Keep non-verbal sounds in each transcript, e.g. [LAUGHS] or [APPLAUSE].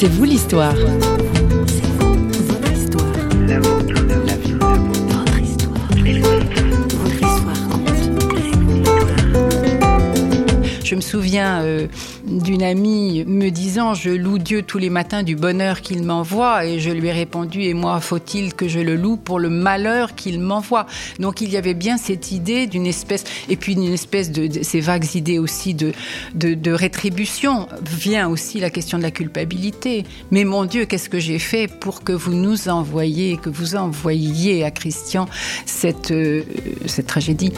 C'est vous l'histoire. Je me souviens euh, d'une amie me disant Je loue Dieu tous les matins du bonheur qu'il m'envoie. Et je lui ai répondu Et moi, faut-il que je le loue pour le malheur qu'il m'envoie? Donc il y avait bien cette idée d'une espèce, et puis une espèce de, ces vagues idées aussi de, de, de rétribution. Vient aussi la question de la culpabilité. Mais mon Dieu, qu'est-ce que j'ai fait pour que vous nous envoyiez, que vous envoyiez à Christian cette, euh, cette tragédie?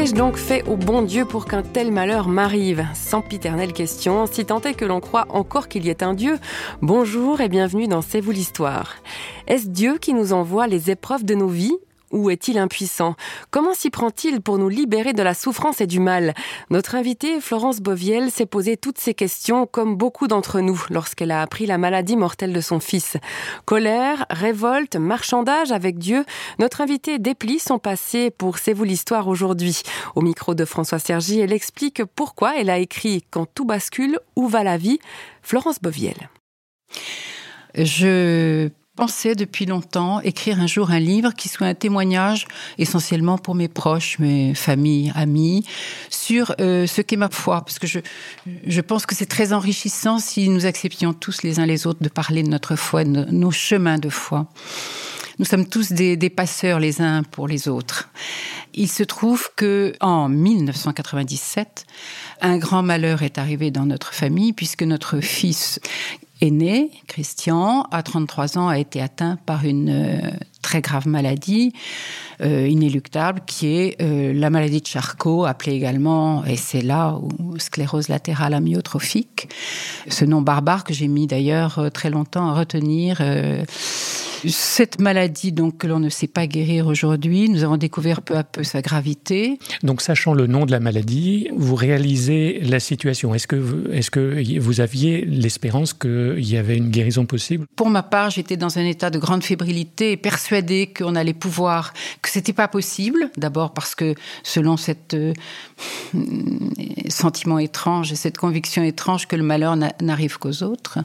Qu'ai-je donc fait au bon Dieu pour qu'un tel malheur m'arrive Sans piternelle question, si tant est que l'on croit encore qu'il y ait un Dieu, bonjour et bienvenue dans C'est vous l'histoire. Est-ce Dieu qui nous envoie les épreuves de nos vies ou est-il impuissant? Comment s'y prend-il pour nous libérer de la souffrance et du mal? Notre invitée, Florence Boviel, s'est posé toutes ces questions comme beaucoup d'entre nous lorsqu'elle a appris la maladie mortelle de son fils. Colère, révolte, marchandage avec Dieu, notre invitée déplie son passé pour C'est vous l'histoire aujourd'hui. Au micro de François Sergi, elle explique pourquoi elle a écrit Quand tout bascule, où va la vie Florence Boviel. Je pensais depuis longtemps écrire un jour un livre qui soit un témoignage essentiellement pour mes proches, mes familles, amis, sur euh, ce qu'est ma foi, parce que je, je pense que c'est très enrichissant si nous acceptions tous les uns les autres de parler de notre foi, de nos chemins de foi. Nous sommes tous des, des passeurs les uns pour les autres. Il se trouve que en 1997, un grand malheur est arrivé dans notre famille puisque notre fils aîné, Christian, à 33 ans, a été atteint par une euh, très grave maladie euh, inéluctable qui est euh, la maladie de Charcot, appelée également, et c'est là où sclérose latérale amyotrophique, ce nom barbare que j'ai mis d'ailleurs euh, très longtemps à retenir. Euh, cette maladie donc que l'on ne sait pas guérir aujourd'hui, nous avons découvert peu à peu sa gravité. Donc, sachant le nom de la maladie, vous réalisez la situation. Est-ce que, vous- est-ce que vous aviez l'espérance qu'il y avait une guérison possible? Pour ma part, j'étais dans un état de grande fébrilité, persuadée qu'on allait pouvoir, que c'était pas possible. D'abord parce que selon cette euh, [LAUGHS] sentiment étrange et cette conviction étrange que le malheur n'a- n'arrive qu'aux autres,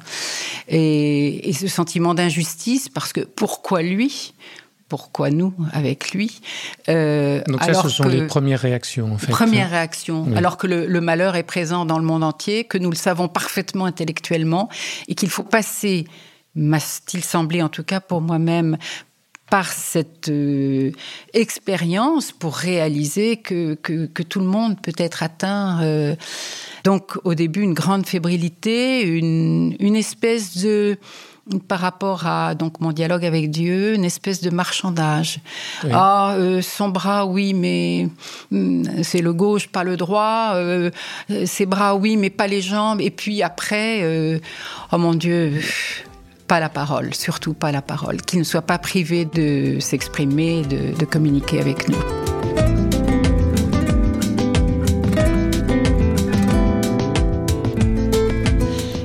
et, et ce sentiment d'injustice parce que pourquoi lui? Pourquoi nous avec lui? Euh, Donc, ça, alors ce sont que- les premières réactions, en fait. Première réaction, Oui. alors que le, le malheur est présent dans le monde entier, que nous le savons parfaitement intellectuellement, et qu'il faut passer, m'a-t-il semblé en tout cas pour moi-même, par cette euh, expérience pour réaliser que, que, que tout le monde peut être atteint. euh. donc au début, une grande fébrilité, une, une espèce de par rapport à donc mon dialogue avec Dieu, une espèce de marchandage. Oui. Ah, euh, son bras, oui, mais hum, c'est le gauche, pas le droit. Euh, ses bras, oui, mais pas les jambes. Et puis après, euh, oh mon Dieu, pas la parole, surtout pas la parole. Qu'il ne soit pas privé de s'exprimer, de, de communiquer avec nous.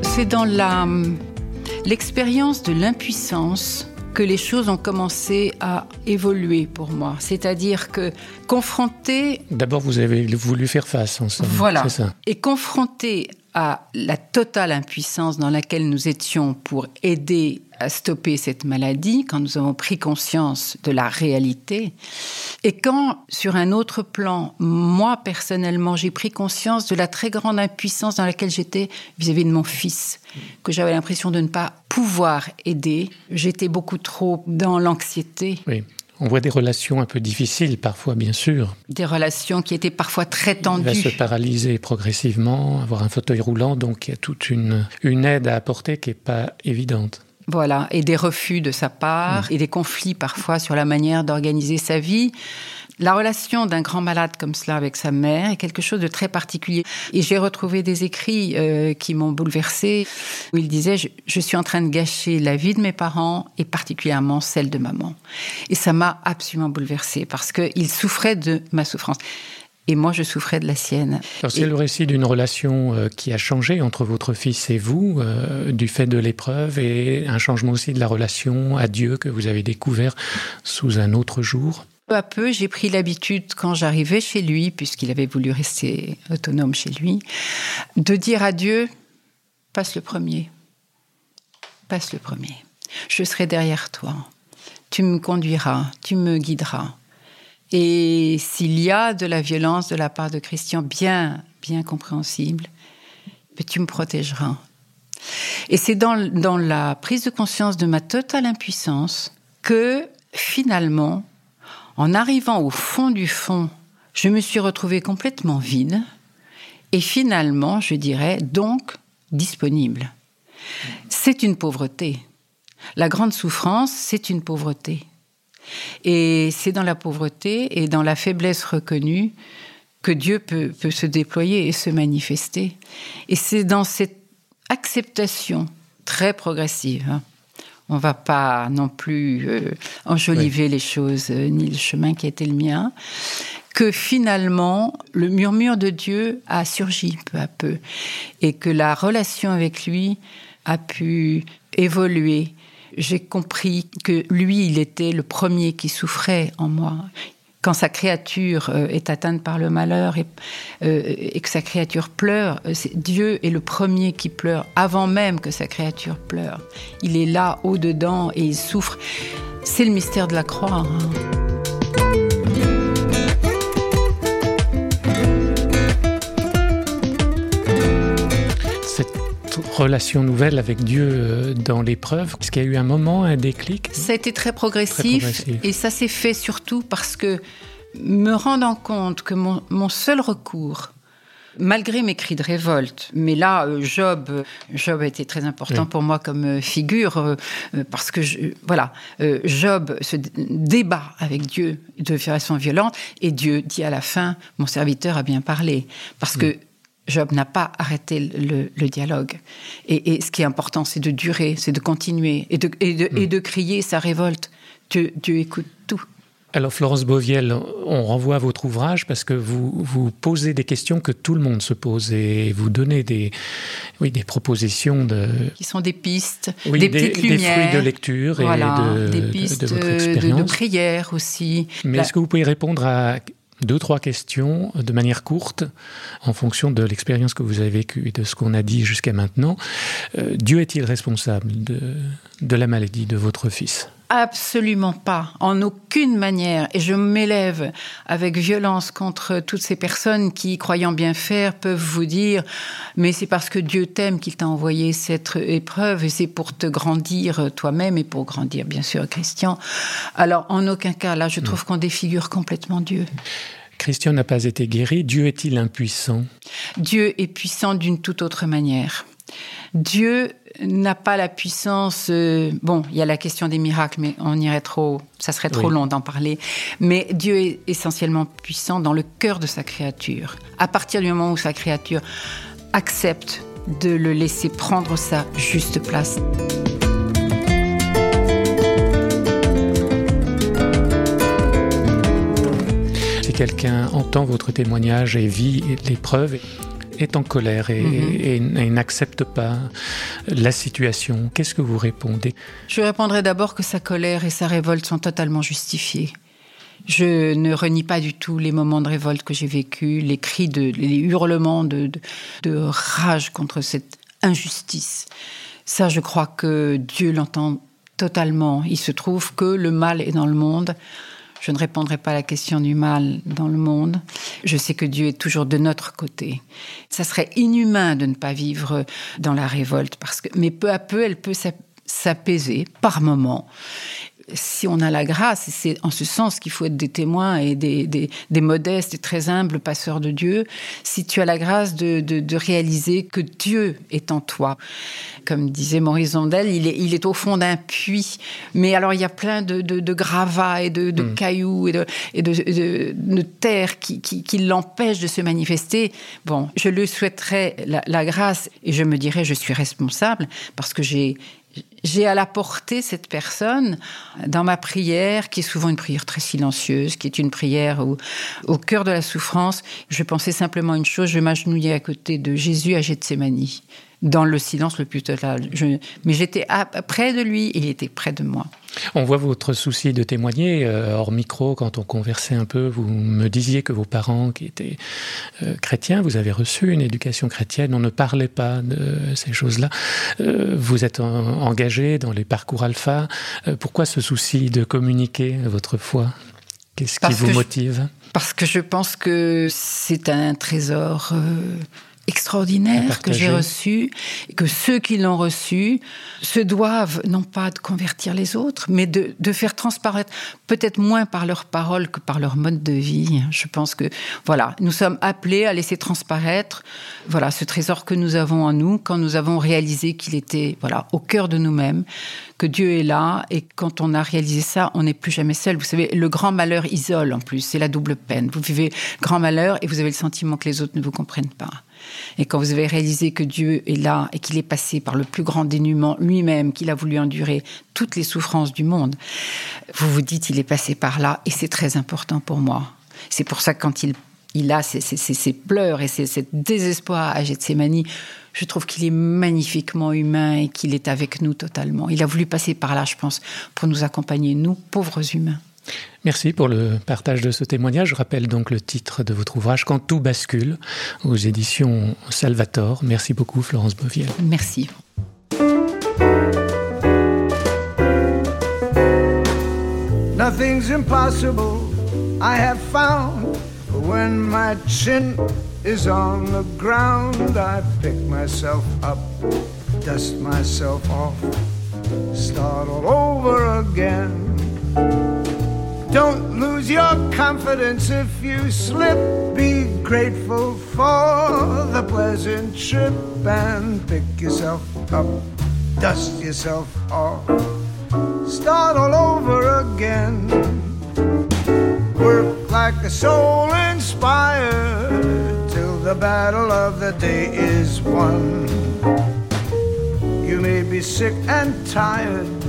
C'est dans la l'expérience de l'impuissance que les choses ont commencé à évoluer pour moi. C'est-à-dire que confronté D'abord, vous avez voulu faire face, en somme. voilà. C'est ça. Et confronté à la totale impuissance dans laquelle nous étions pour aider à stopper cette maladie, quand nous avons pris conscience de la réalité, et quand, sur un autre plan, moi personnellement, j'ai pris conscience de la très grande impuissance dans laquelle j'étais vis-à-vis de mon fils, que j'avais l'impression de ne pas pouvoir aider, j'étais beaucoup trop dans l'anxiété, Oui. On voit des relations un peu difficiles, parfois, bien sûr. des relations qui étaient parfois très Il va se tendues. paralyser progressivement, avoir un fauteuil roulant, donc il y a toute une, une aide à apporter qui n'est pas évidente. Voilà, et des refus de sa part, et des conflits parfois sur la manière d'organiser sa vie. La relation d'un grand malade comme cela avec sa mère est quelque chose de très particulier. Et j'ai retrouvé des écrits euh, qui m'ont bouleversée, où il disait je, je suis en train de gâcher la vie de mes parents et particulièrement celle de maman. Et ça m'a absolument bouleversée parce qu'il souffrait de ma souffrance. Et moi, je souffrais de la sienne. C'est Et- le récit d'une relation euh, qui a changé entre votre fils et vous, euh, du fait de l'épreuve, et un changement aussi de la relation à Dieu que vous avez découvert sous un autre jour. Peu à peu, j'ai pris l'habitude, quand j'arrivais chez lui, puisqu'il avait voulu rester autonome chez lui, de dire à Dieu, passe le premier, passe le premier. Je serai derrière toi. Tu me conduiras, tu me guideras. Et s'il y a de la violence de la part de Christian, bien, bien compréhensible, mais tu me protégeras. Et c'est dans, dans la prise de conscience de ma totale impuissance que finalement, en arrivant au fond du fond, je me suis retrouvée complètement vide et finalement, je dirais, donc disponible. C'est une pauvreté. La grande souffrance, c'est une pauvreté. Et c'est dans la pauvreté et dans la faiblesse reconnue que Dieu peut, se déployer et se manifester. Et c'est dans cette acceptation très progressive, hein. On ne va pas non plus euh, enjoliver les choses, euh, ni le chemin qui était le mien, que finalement le murmure de Dieu a surgi peu à peu et que la relation avec lui a pu évoluer. J'ai compris que lui, il était le premier qui souffrait en moi. Quand sa créature euh, est atteinte par le malheur et, euh, que sa créature pleure, euh, Dieu est le premier qui pleure avant même que sa créature pleure. Il est là, au-dedans, et il souffre. C'est le mystère de la croix. Hein. Relation nouvelle avec Dieu euh, dans l'épreuve. Est-ce qu'il y a eu un moment, un déclic Ça a été très progressif, et ça s'est fait surtout parce que me rendant compte que mon, seul recours, malgré mes cris de révolte. Mais là, euh, Job, Job a été très important pour moi comme euh, figure parce que voilà, Job se débat avec Dieu de façon violente et Dieu dit à la fin, mon serviteur a bien parlé parce que Job n'a pas arrêté le, dialogue. Et, ce qui est important, c'est de durer, c'est de continuer et de, et de, crier sa révolte. Dieu, écoute tout. Alors Florence Boviel, on renvoie à votre ouvrage parce que vous, vous posez des questions que tout le monde se pose et vous donnez des, oui, des propositions de... Qui sont des pistes, des, petites des fruits de lecture et de, des pistes de, votre expérience. de, prière aussi. Mais est-ce que vous pouvez répondre à deux, trois questions de manière courte, en fonction de l'expérience que vous avez vécue et de ce qu'on a dit jusqu'à maintenant. Euh, Dieu est-il responsable de, de la maladie de votre fils? Absolument pas, en aucune manière. Et je m'élève avec violence contre toutes ces personnes qui, croyant bien faire, peuvent vous dire mais c'est parce que Dieu t'aime qu'il t'a envoyé cette épreuve et c'est pour te grandir toi-même et pour grandir, bien sûr, Christian. Alors, en aucun cas, là, je trouve qu'on défigure complètement Dieu. Christian n'a pas été guéri. Dieu est-il impuissant? Dieu est puissant d'une toute autre manière. Dieu n'a pas la puissance. Euh, bon, il y a la question des miracles, mais on irait trop. Ça serait trop long d'en parler. Mais Dieu est essentiellement puissant dans le cœur de sa créature. À partir du moment où sa créature accepte de le laisser prendre sa juste place. Si quelqu'un entend votre témoignage et vit l'épreuve, est en colère et, mhm. n'accepte pas la situation, qu'est-ce que vous répondez? Je répondrai d'abord que sa colère et sa révolte sont totalement justifiées. Je ne renie pas du tout les moments de révolte que j'ai vécus, les cris, de, les hurlements de, de rage contre cette injustice. Ça, je crois que Dieu l'entend totalement. Il se trouve que le mal est dans le monde. Je ne répondrai pas à la question du mal dans le monde. Je sais que Dieu est toujours de notre côté. Ça serait inhumain de ne pas vivre dans la révolte, parce que, mais peu à peu, elle peut s'apaiser par moments si on a la grâce, c'est en ce sens qu'il faut être des témoins et des, des, modestes et très humbles passeurs de Dieu, si tu as la grâce de, de, réaliser que Dieu est en toi. Comme disait Maurice Zondel, il est, il est au fond d'un puits, mais alors il y a plein de, de gravats et de, mm. cailloux et de, et de, terre qui, qui, qui l'empêchent de se manifester. Bon, je lui souhaiterais la, la grâce et je me dirais je suis responsable parce que j'ai j'ai à la portée cette personne dans ma prière, qui est souvent une prière très silencieuse, qui est une prière au cœur de la souffrance, je pensais simplement une chose, je m'agenouillais à côté de Jésus à Gethsemane. dans le silence le plus total. mais j'étais près de lui, il était près de moi. On voit votre souci de témoigner. Euh, hors micro, quand on conversait un peu, vous me disiez que vos parents, qui étaient euh, chrétiens, vous avez reçu une éducation chrétienne. On ne parlait pas de ces choses-là. Euh, vous êtes engagé dans les parcours alpha. pourquoi ce souci de communiquer votre foi? Qu'est-ce qui vous motive? Parce que je pense que c'est un trésor extraordinaire que j'ai reçu, que ceux qui l'ont reçu se doivent non pas de convertir les autres, mais de, de faire transparaître, peut-être moins par leurs paroles que par leur mode de vie. Je pense que voilà, nous sommes appelés à laisser transparaître voilà ce trésor que nous avons en nous quand nous avons réalisé qu'il était voilà au cœur de nous-mêmes, que Dieu est là et quand on a réalisé ça, on n'est plus jamais seul. Vous savez, le grand malheur isole en plus, c'est la double peine. Vous vivez grand malheur et vous avez le sentiment que les autres ne vous comprennent pas. Et quand vous avez réalisé que Dieu est là et qu'il est passé par le plus grand dénuement lui-même, qu'il a voulu endurer toutes les souffrances du monde, vous vous dites, il est passé par là et c'est très important pour moi. C'est pour ça que quand il, il a ces, pleurs et ces désespoir à Gethsemane, je trouve qu'il est magnifiquement humain et qu'il est avec nous totalement. Il a voulu passer par là, je pense, pour nous accompagner, nous, pauvres humains. Merci pour le partage de ce témoignage. Je rappelle donc le titre de votre ouvrage Quand tout bascule aux éditions Salvator. Merci beaucoup Florence Boviel. Merci. Nothing's impossible, I have found. When my chin is on the ground, I pick myself up, dust myself off, start all over again. Don't lose your confidence if you slip. Be grateful for the pleasant trip and pick yourself up, dust yourself off, start all over again. Work like a soul inspired till the battle of the day is won. You may be sick and tired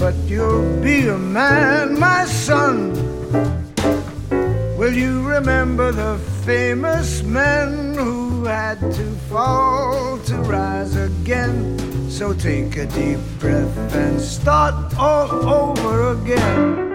but you'll be a man, my son. Will you remember the famous men who had to fall to rise again? So take a deep breath and start all over again.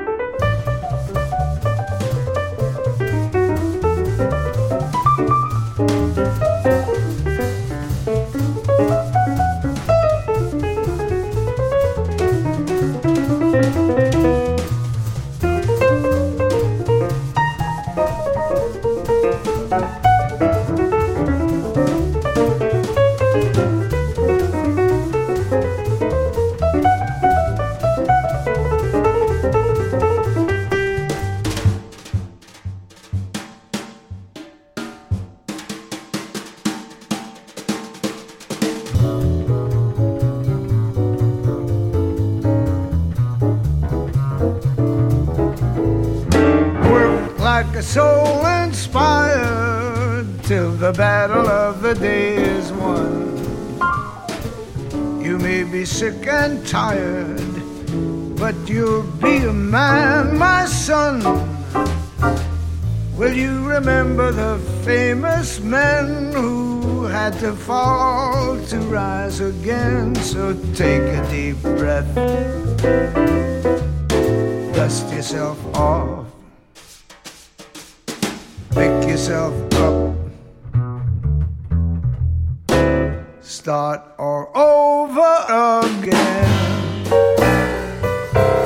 Soul inspired till the battle of the day is won. You may be sick and tired, but you'll be a man, my son. Will you remember the famous men who had to fall to rise again? So take a deep breath, dust yourself off yourself up. Start all over again.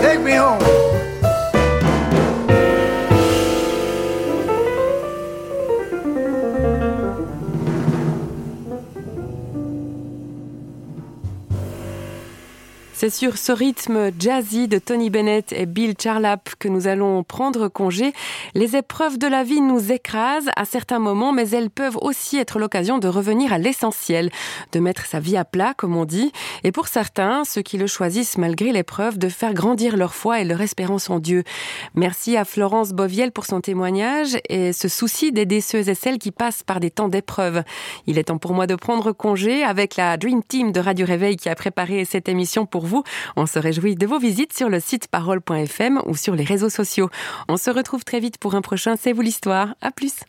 Take me home. C'est sur ce rythme jazzy de Tony Bennett et Bill Charlap que nous allons prendre congé. Les épreuves de la vie nous écrasent à certains moments, mais elles peuvent aussi être l'occasion de revenir à l'essentiel, de mettre sa vie à plat, comme on dit. Et pour certains, ceux qui le choisissent malgré l'épreuve, de faire grandir leur foi et leur espérance en Dieu. Merci à Florence Boviel pour son témoignage et ce souci d'aider ceux et celles qui passent par des temps d'épreuve. Il est temps pour moi de prendre congé avec la Dream Team de Radio Réveil qui a préparé cette émission pour On se réjouit de vos visites sur le site parole.fm ou sur les réseaux sociaux. On se retrouve très vite pour un prochain C'est vous l'histoire. À plus.